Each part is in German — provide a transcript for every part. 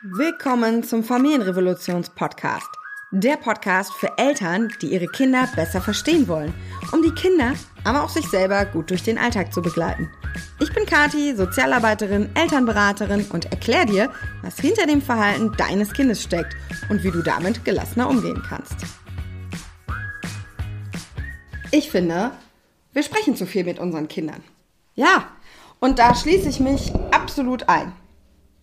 Willkommen zum Familienrevolutions-Podcast. Der Podcast für Eltern, die ihre Kinder besser verstehen wollen, um die Kinder, aber auch sich selber gut durch den Alltag zu begleiten. Ich bin Kati, Sozialarbeiterin, Elternberaterin und erkläre dir, was hinter dem Verhalten deines Kindes steckt und wie du damit gelassener umgehen kannst. Ich finde, wir sprechen zu viel mit unseren Kindern. Ja, und da schließe ich mich absolut ein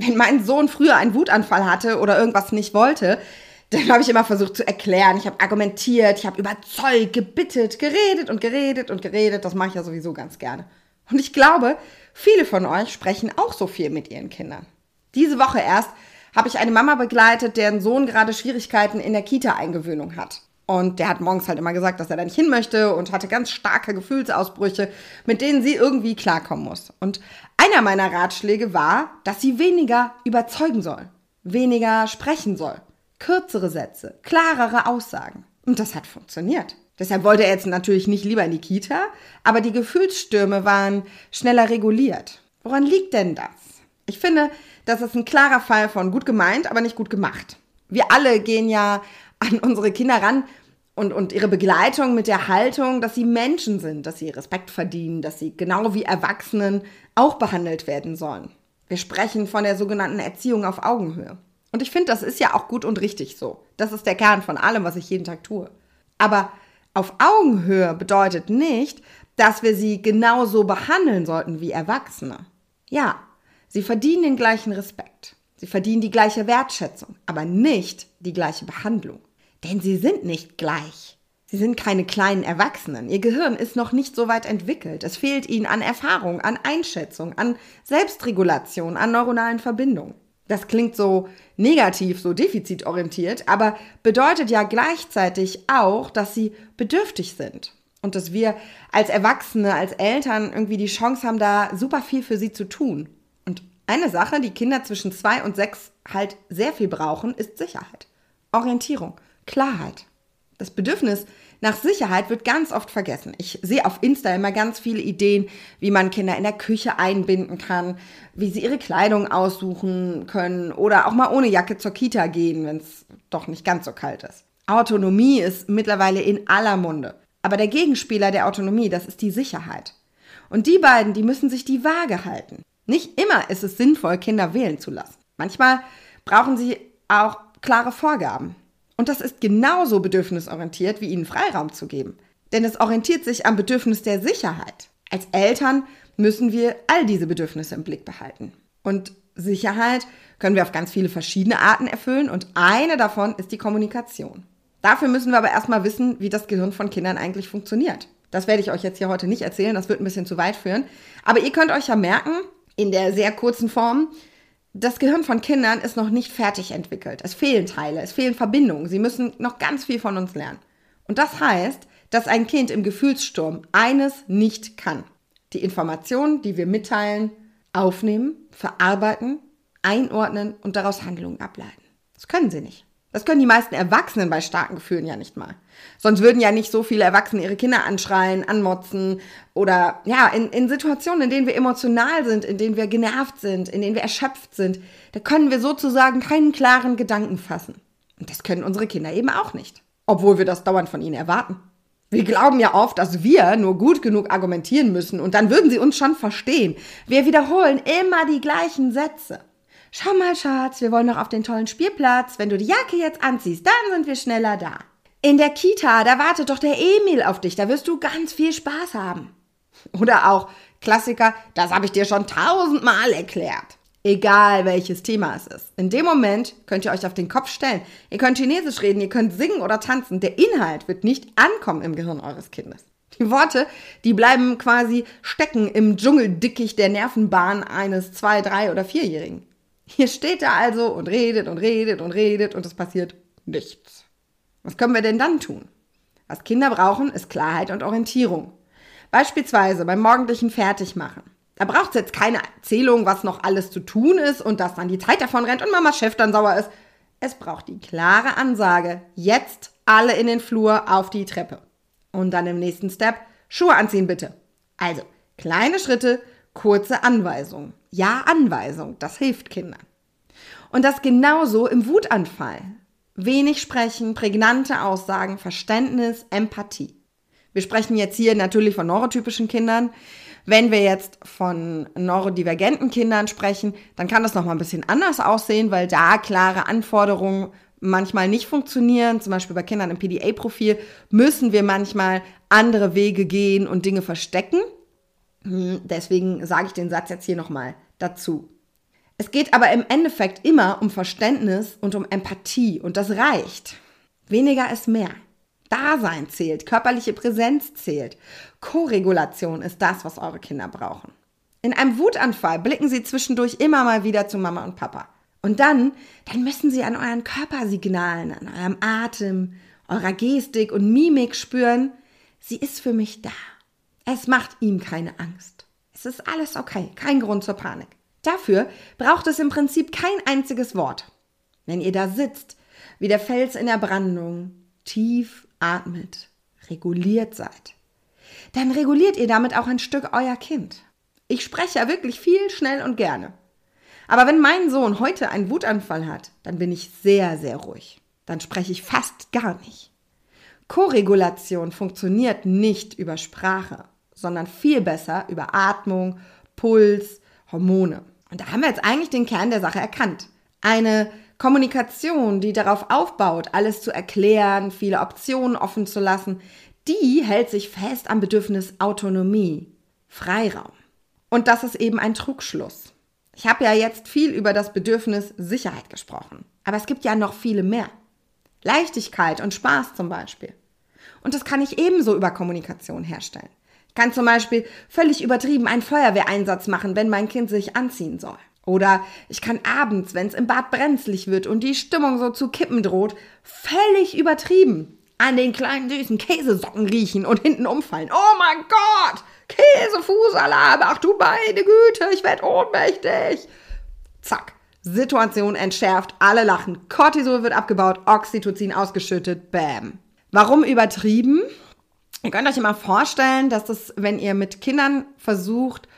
wenn mein Sohn früher einen Wutanfall hatte oder irgendwas nicht wollte, dann habe ich immer versucht zu erklären. Ich habe argumentiert, ich habe überzeugt, gebittet, geredet und geredet und geredet. Das mache ich ja sowieso ganz gerne. Und ich glaube, viele von euch sprechen auch so viel mit ihren Kindern. Diese Woche erst habe ich eine Mama begleitet, deren Sohn gerade Schwierigkeiten in der Kita-Eingewöhnung hat. Und der hat morgens halt immer gesagt, dass er da nicht hin möchte und hatte ganz starke Gefühlsausbrüche, mit denen sie irgendwie klarkommen muss. Und einer meiner Ratschläge war, dass sie weniger überzeugen soll, weniger sprechen soll, kürzere Sätze, klarere Aussagen. Und das hat funktioniert. Deshalb wollte er jetzt natürlich nicht lieber in die Kita, aber die Gefühlsstürme waren schneller reguliert. Woran liegt denn das? Ich finde, das ist ein klarer Fall von gut gemeint, aber nicht gut gemacht. Wir alle gehen ja an unsere Kinder ran und, und ihre Begleitung mit der Haltung, dass sie Menschen sind, dass sie Respekt verdienen, dass sie genau wie Erwachsenen auch behandelt werden sollen. Wir sprechen von der sogenannten Erziehung auf Augenhöhe. Und ich finde, das ist ja auch gut und richtig so. Das ist der Kern von allem, was ich jeden Tag tue. Aber auf Augenhöhe bedeutet nicht, dass wir sie genauso behandeln sollten wie Erwachsene. Ja, sie verdienen den gleichen Respekt. Sie verdienen die gleiche Wertschätzung, aber nicht die gleiche Behandlung. Denn sie sind nicht gleich. Sie sind keine kleinen Erwachsenen. Ihr Gehirn ist noch nicht so weit entwickelt. Es fehlt ihnen an Erfahrung, an Einschätzung, an Selbstregulation, an neuronalen Verbindungen. Das klingt so negativ, so defizitorientiert, aber bedeutet ja gleichzeitig auch, dass sie bedürftig sind. Und dass wir als Erwachsene, als Eltern irgendwie die Chance haben, da super viel für sie zu tun. Und eine Sache, die Kinder zwischen zwei und sechs halt sehr viel brauchen, ist Sicherheit. Orientierung. Klarheit. Das Bedürfnis nach Sicherheit wird ganz oft vergessen. Ich sehe auf Insta immer ganz viele Ideen, wie man Kinder in der Küche einbinden kann, wie sie ihre Kleidung aussuchen können oder auch mal ohne Jacke zur Kita gehen, wenn es doch nicht ganz so kalt ist. Autonomie ist mittlerweile in aller Munde. Aber der Gegenspieler der Autonomie, das ist die Sicherheit. Und die beiden, die müssen sich die Waage halten. Nicht immer ist es sinnvoll, Kinder wählen zu lassen. Manchmal brauchen sie auch klare Vorgaben. Und das ist genauso bedürfnisorientiert, wie ihnen Freiraum zu geben. Denn es orientiert sich am Bedürfnis der Sicherheit. Als Eltern müssen wir all diese Bedürfnisse im Blick behalten. Und Sicherheit können wir auf ganz viele verschiedene Arten erfüllen und eine davon ist die Kommunikation. Dafür müssen wir aber erstmal wissen, wie das Gehirn von Kindern eigentlich funktioniert. Das werde ich euch jetzt hier heute nicht erzählen, das wird ein bisschen zu weit führen. Aber ihr könnt euch ja merken, in der sehr kurzen Form, das Gehirn von Kindern ist noch nicht fertig entwickelt. Es fehlen Teile, es fehlen Verbindungen. Sie müssen noch ganz viel von uns lernen. Und das heißt, dass ein Kind im Gefühlssturm eines nicht kann. Die Informationen, die wir mitteilen, aufnehmen, verarbeiten, einordnen und daraus Handlungen ableiten. Das können sie nicht. Das können die meisten Erwachsenen bei starken Gefühlen ja nicht mal. Sonst würden ja nicht so viele Erwachsene ihre Kinder anschreien, anmotzen oder ja, in, in Situationen, in denen wir emotional sind, in denen wir genervt sind, in denen wir erschöpft sind, da können wir sozusagen keinen klaren Gedanken fassen. Und das können unsere Kinder eben auch nicht. Obwohl wir das dauernd von ihnen erwarten. Wir glauben ja oft, dass wir nur gut genug argumentieren müssen und dann würden sie uns schon verstehen. Wir wiederholen immer die gleichen Sätze. Schau mal, Schatz, wir wollen noch auf den tollen Spielplatz. Wenn du die Jacke jetzt anziehst, dann sind wir schneller da. In der Kita, da wartet doch der Emil auf dich, da wirst du ganz viel Spaß haben. Oder auch Klassiker, das habe ich dir schon tausendmal erklärt. Egal welches Thema es ist. In dem Moment könnt ihr euch auf den Kopf stellen. Ihr könnt Chinesisch reden, ihr könnt singen oder tanzen. Der Inhalt wird nicht ankommen im Gehirn eures Kindes. Die Worte, die bleiben quasi stecken im Dschungeldickicht der Nervenbahn eines zwei, drei oder vierjährigen. Hier steht er also und redet und redet und redet und es passiert nichts. Was können wir denn dann tun? Was Kinder brauchen, ist Klarheit und Orientierung. Beispielsweise beim morgendlichen Fertigmachen. Da braucht es jetzt keine Erzählung, was noch alles zu tun ist und dass dann die Zeit davon rennt und Mamas Chef dann sauer ist. Es braucht die klare Ansage, jetzt alle in den Flur auf die Treppe. Und dann im nächsten Step, Schuhe anziehen bitte. Also, kleine Schritte, kurze Anweisungen. Ja, Anweisung, das hilft Kindern. Und das genauso im Wutanfall. Wenig sprechen, prägnante Aussagen, Verständnis, Empathie. Wir sprechen jetzt hier natürlich von neurotypischen Kindern. Wenn wir jetzt von neurodivergenten Kindern sprechen, dann kann das nochmal ein bisschen anders aussehen, weil da klare Anforderungen manchmal nicht funktionieren. Zum Beispiel bei Kindern im PDA-Profil müssen wir manchmal andere Wege gehen und Dinge verstecken. Hm, deswegen sage ich den Satz jetzt hier nochmal dazu. Es geht aber im Endeffekt immer um Verständnis und um Empathie und das reicht. Weniger ist mehr. Dasein zählt, körperliche Präsenz zählt. Koregulation ist das, was eure Kinder brauchen. In einem Wutanfall blicken sie zwischendurch immer mal wieder zu Mama und Papa. Und dann, dann müssen sie an euren Körpersignalen, an eurem Atem, eurer Gestik und Mimik spüren, sie ist für mich da. Es macht ihm keine Angst. Es ist alles okay, kein Grund zur Panik. Dafür braucht es im Prinzip kein einziges Wort. Wenn ihr da sitzt, wie der Fels in der Brandung, tief atmet, reguliert seid, dann reguliert ihr damit auch ein Stück euer Kind. Ich spreche ja wirklich viel, schnell und gerne. Aber wenn mein Sohn heute einen Wutanfall hat, dann bin ich sehr, sehr ruhig. Dann spreche ich fast gar nicht. Koregulation funktioniert nicht über Sprache, sondern viel besser über Atmung, Puls, Hormone. Und da haben wir jetzt eigentlich den Kern der Sache erkannt. Eine Kommunikation, die darauf aufbaut, alles zu erklären, viele Optionen offen zu lassen, die hält sich fest am Bedürfnis Autonomie, Freiraum. Und das ist eben ein Trugschluss. Ich habe ja jetzt viel über das Bedürfnis Sicherheit gesprochen. Aber es gibt ja noch viele mehr. Leichtigkeit und Spaß zum Beispiel. Und das kann ich ebenso über Kommunikation herstellen. Ich kann zum Beispiel völlig übertrieben einen Feuerwehreinsatz machen, wenn mein Kind sich anziehen soll. Oder ich kann abends, wenn es im Bad brenzlig wird und die Stimmung so zu kippen droht, völlig übertrieben an den kleinen süßen Käsesocken riechen und hinten umfallen. Oh mein Gott! Käsefußalarm! Ach du meine Güte, ich werde ohnmächtig! Zack. Situation entschärft, alle lachen, Cortisol wird abgebaut, Oxytocin ausgeschüttet, bam. Warum übertrieben? Ihr könnt euch immer vorstellen, dass das, wenn ihr mit Kindern versucht,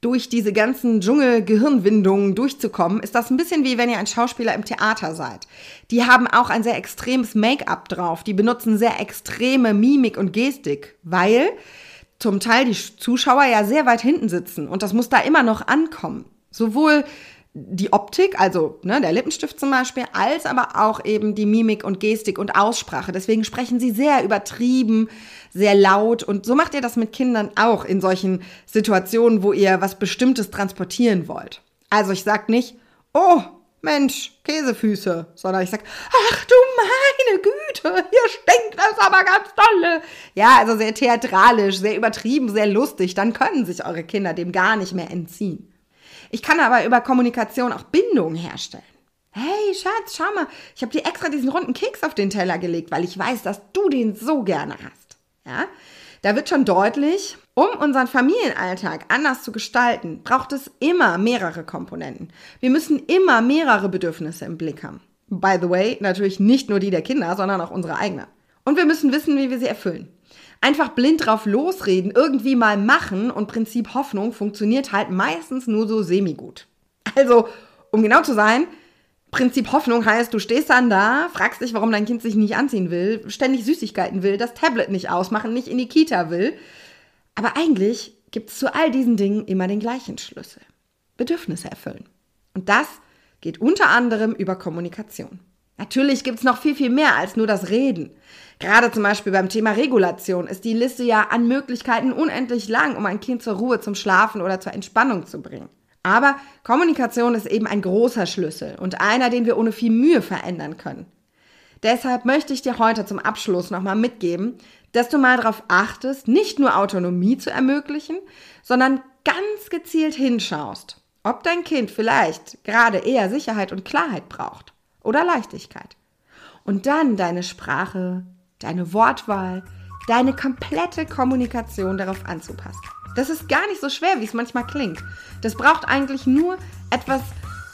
durch diese ganzen Dschungel-Gehirnwindungen durchzukommen, ist das ein bisschen wie wenn ihr ein Schauspieler im Theater seid. Die haben auch ein sehr extremes Make-up drauf. Die benutzen sehr extreme Mimik und Gestik, weil zum Teil die Zuschauer ja sehr weit hinten sitzen und das muss da immer noch ankommen. Sowohl die Optik, also ne, der Lippenstift zum Beispiel, als aber auch eben die Mimik und Gestik und Aussprache. Deswegen sprechen sie sehr übertrieben, sehr laut und so macht ihr das mit Kindern auch in solchen Situationen, wo ihr was Bestimmtes transportieren wollt. Also ich sag nicht, oh Mensch, Käsefüße, sondern ich sag, ach du meine Güte, hier stinkt das aber ganz dolle. Ja, also sehr theatralisch, sehr übertrieben, sehr lustig. Dann können sich eure Kinder dem gar nicht mehr entziehen. Ich kann aber über Kommunikation auch Bindungen herstellen. Hey Schatz, schau mal, ich habe dir extra diesen runden Keks auf den Teller gelegt, weil ich weiß, dass du den so gerne hast. Ja? Da wird schon deutlich, um unseren Familienalltag anders zu gestalten, braucht es immer mehrere Komponenten. Wir müssen immer mehrere Bedürfnisse im Blick haben. By the way, natürlich nicht nur die der Kinder, sondern auch unsere eigenen. Und wir müssen wissen, wie wir sie erfüllen einfach blind drauf losreden, irgendwie mal machen und Prinzip Hoffnung funktioniert halt meistens nur so semi-gut. Also, um genau zu sein, Prinzip Hoffnung heißt, du stehst dann da, fragst dich, warum dein Kind sich nicht anziehen will, ständig Süßigkeiten will, das Tablet nicht ausmachen, nicht in die Kita will. Aber eigentlich gibt es zu all diesen Dingen immer den gleichen Schlüssel. Bedürfnisse erfüllen. Und das geht unter anderem über Kommunikation. Natürlich gibt es noch viel, viel mehr als nur das Reden. Gerade zum Beispiel beim Thema Regulation ist die Liste ja an Möglichkeiten unendlich lang, um ein Kind zur Ruhe, zum Schlafen oder zur Entspannung zu bringen. Aber Kommunikation ist eben ein großer Schlüssel und einer, den wir ohne viel Mühe verändern können. Deshalb möchte ich dir heute zum Abschluss nochmal mitgeben, dass du mal darauf achtest, nicht nur Autonomie zu ermöglichen, sondern ganz gezielt hinschaust, ob dein Kind vielleicht gerade eher Sicherheit und Klarheit braucht oder Leichtigkeit. Und dann deine Sprache, deine Wortwahl, deine komplette Kommunikation darauf anzupassen. Das ist gar nicht so schwer, wie es manchmal klingt. Das braucht eigentlich nur etwas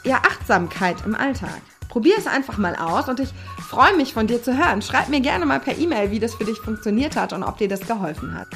ja, Achtsamkeit im Alltag. Probier es einfach mal aus und ich freue mich von dir zu hören. Schreib mir gerne mal per E-Mail, wie das für dich funktioniert hat und ob dir das geholfen hat.